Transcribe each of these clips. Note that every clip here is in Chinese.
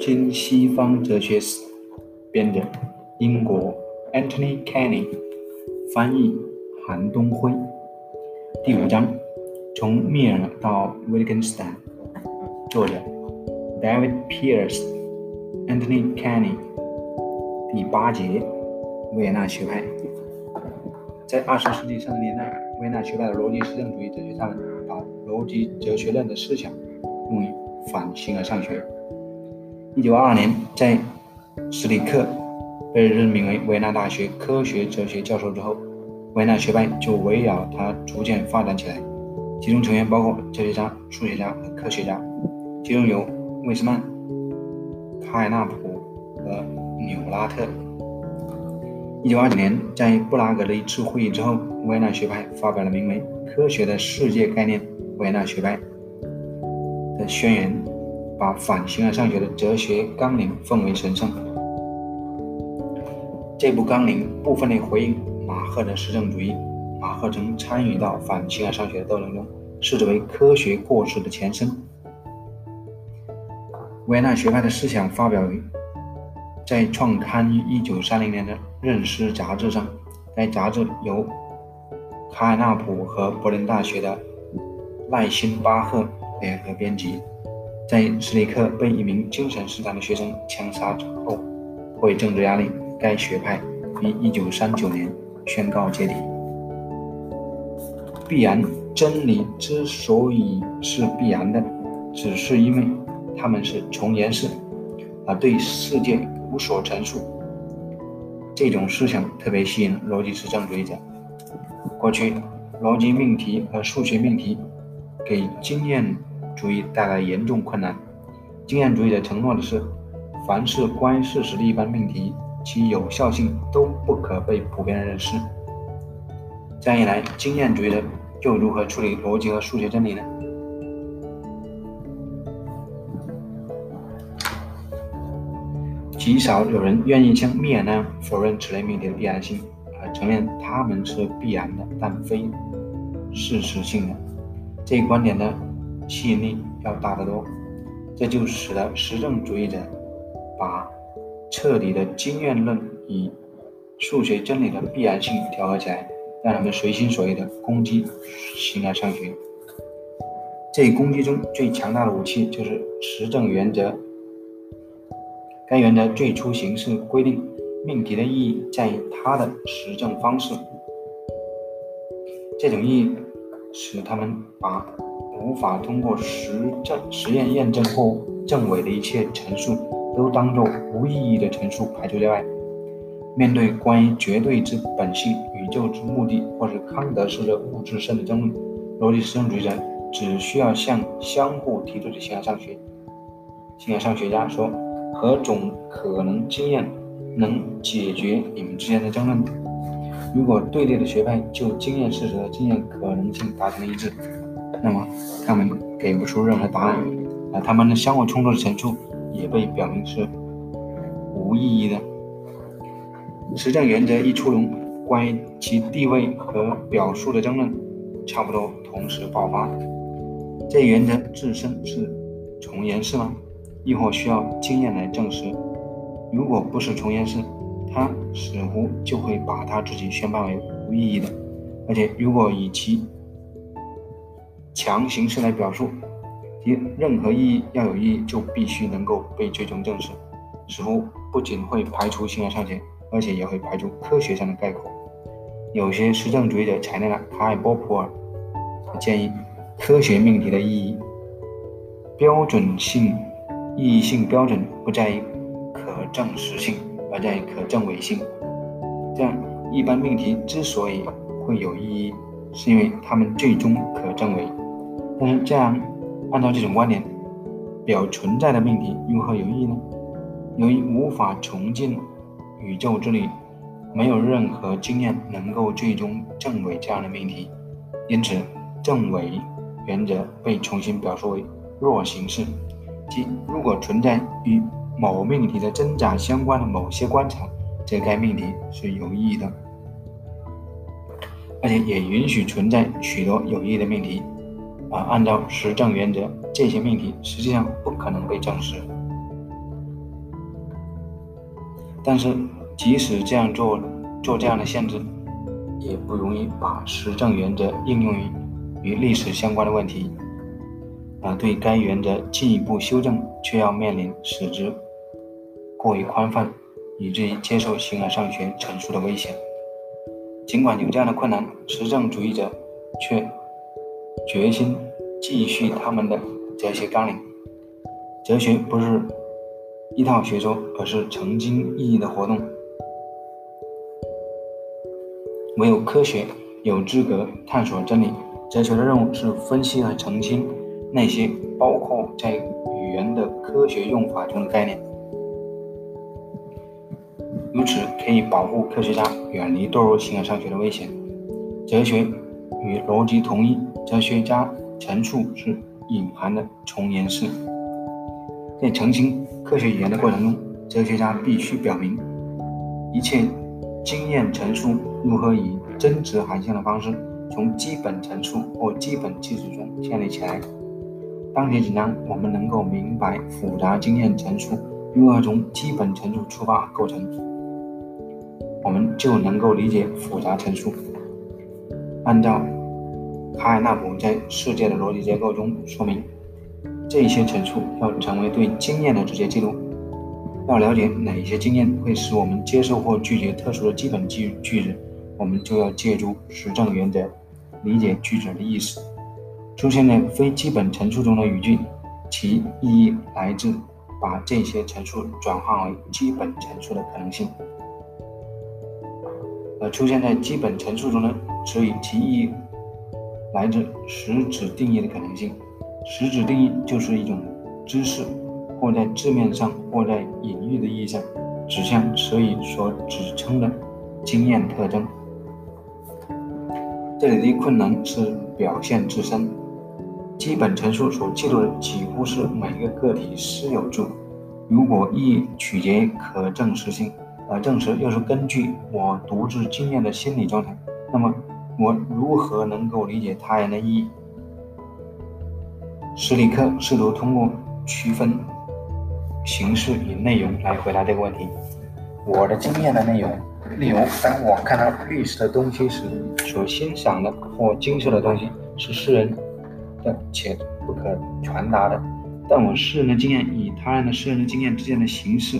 今西方哲学史》，编者英国 Anthony Kenny，翻译韩东辉。第五章：从密尔到威根斯坦作者 David Pierce，、Anthony Kenny。第八节：维也纳学派。在二十世纪三十年代，维也纳学派的逻辑实证主义哲学家把逻辑哲学论的思想用于反形而上学。一九二二年，在史里克被任命为维也纳大学科学哲学教授之后，维也纳学派就围绕他逐渐发展起来。其中成员包括哲学家、数学家和科学家，其中有魏斯曼、卡尔纳普和纽拉特。一九二九年，在布拉格的一次会议之后，维也纳学派发表了名为《科学的世界概念》维也纳学派的宣言。把反形而上学的哲学纲领奉为神圣。这部纲领部分内回应马赫的实证主义。马赫曾参与到反形而上学的斗争中，视之为科学过失的前身。维也纳学派的思想发表于在创刊于1930年的《认识》杂志上。该杂志由卡尔纳普和柏林大学的赖辛巴赫联合编辑。在史里克被一名精神失常的学生枪杀之后，迫于政治压力，该学派于1939年宣告解体。必然真理之所以是必然的，只是因为他们是从严式，而对世界无所陈述。这种思想特别吸引逻辑实证主义者。过去，逻辑命题和数学命题给经验。主义带来严重困难。经验主义者承诺的是，凡是关于事实的一般命题，其有效性都不可被普遍认识。这样一来，经验主义者又如何处理逻辑和数学真理呢？极少有人愿意像密尔那样否认此类命题的必然性，而承认它们是必然的，但非事实性的。这一观点呢？吸引力要大得多，这就使得实证主义者把彻底的经验论与数学真理的必然性调和起来，让他们随心所欲地攻击形而上学。这一攻击中最强大的武器就是实证原则。该原则最初形式规定命题的意义在于它的实证方式，这种意义使他们把。无法通过实证实验验证或证伪的一切陈述，都当作无意义的陈述排除在外。面对关于绝对之本性、宇宙之目的，或是康德式的物质生的争论，逻辑实证主义者只需要向相互提出的形而上学、形而上学家说：何种可能经验能解决你们之间的争论？如果对立的学派就经验事实和经验可能性达成一致。那么他们给不出任何答案，而他们的相互冲突的陈述也被表明是无意义的。实证原则一出笼，关于其地位和表述的争论差不多同时爆发。这原则自身是从严式吗？亦或需要经验来证实？如果不是从严式，它似乎就会把它自己宣判为无意义的。而且如果以其强形式来表述，即任何意义要有意义，就必须能够被最终证实。似乎不仅会排除形而上学，而且也会排除科学上的概括。有些实证主义者采纳了卡尔波普尔的建议：科学命题的意义标准性、意义性标准不在于可证实性，而在于可证伪性。这样，一般命题之所以会有意义，是因为它们最终可证伪。但是这样，按照这种观点，表存在的命题如何有意义呢？由于无法重进宇宙之力，没有任何经验能够最终证伪这样的命题，因此证伪原则被重新表述为弱形式，即如果存在与某命题的真假相关的某些观察，则该命题是有意义的，而且也允许存在许多有意义的命题。啊，按照实证原则，这些命题实际上不可能被证实。但是即使这样做，做这样的限制，也不容易把实证原则应用于与历史相关的问题。啊，对该原则进一步修正，却要面临使之过于宽泛，以至于接受形而上学陈述的危险。尽管有这样的困难，实证主义者却决心继续他们的哲学纲领。哲学不是一套学说，而是澄清意义的活动。唯有科学有资格探索真理。哲学的任务是分析和澄清那些包括在语言的科学用法中的概念，如此可以保护科学家远离堕入形而上学的危险。哲学与逻辑同一，哲学家陈述是隐含的重言式。在澄清科学语言的过程中，哲学家必须表明一切经验陈述如何以真值含象的方式从基本陈述或基本基础中建立起来。当前紧张，我们能够明白复杂经验陈述如何从基本陈述出发构成，我们就能够理解复杂陈述。按照卡尔纳普在《世界的逻辑结构》中说明，这些陈述要成为对经验的直接记录。要了解哪些经验会使我们接受或拒绝特殊的基本句句子，我们就要借助实证原则理解句子的意思。出现在非基本陈述中的语句，其意义来自把这些陈述转化为基本陈述的可能性；而出现在基本陈述中的词语，其意义来自实质定义的可能性。实质定义就是一种知识，或在字面上，或在隐喻的意义上，指向词语所指称的经验特征。这里的困难是表现自身。基本陈述所记录的几乎是每个个体私有处。如果意义取决于可证实性，而证实又是根据我独自经验的心理状态，那么我如何能够理解他人的意义？史里克试图通过区分形式与内容来回答这个问题。我的经验的内容，例如，当我看到绿色的东西时，所欣赏的或金色的东西是世人。的且不可传达的，但我世人的经验与他人的世人的经验之间的形式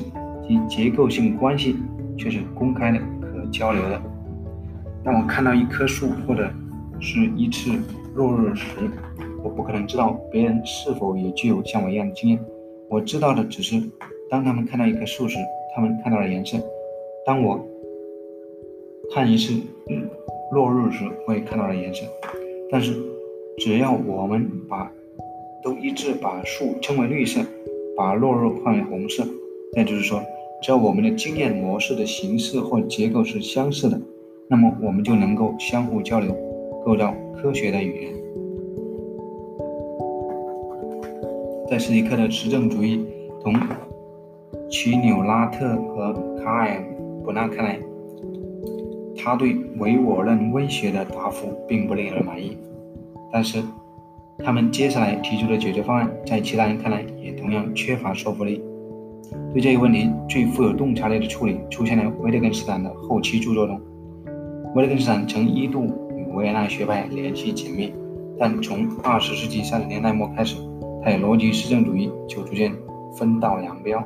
及结构性关系却是公开的、可交流的。当我看到一棵树或者是一次落日时，我不可能知道别人是否也具有像我一样的经验。我知道的只是，当他们看到一棵树时，他们看到了颜色；当我看一次落日时，我也看到了颜色。但是。只要我们把都一致把树称为绿色，把落日换为红色，那就是说，只要我们的经验模式的形式或结构是相似的，那么我们就能够相互交流，构造科学的语言。在斯蒂克的实证主义同齐纽拉特和卡尔伯纳看来，他对唯我论威胁的答复并不令人满意。但是，他们接下来提出的解决方案，在其他人看来也同样缺乏说服力。对这一问题最富有洞察力的处理，出现在维特根斯坦的后期著作中。维特根斯坦曾一度与维也纳学派联系紧密，但从二十世纪三十年代末开始，他与逻辑实证主义就逐渐分道扬镳。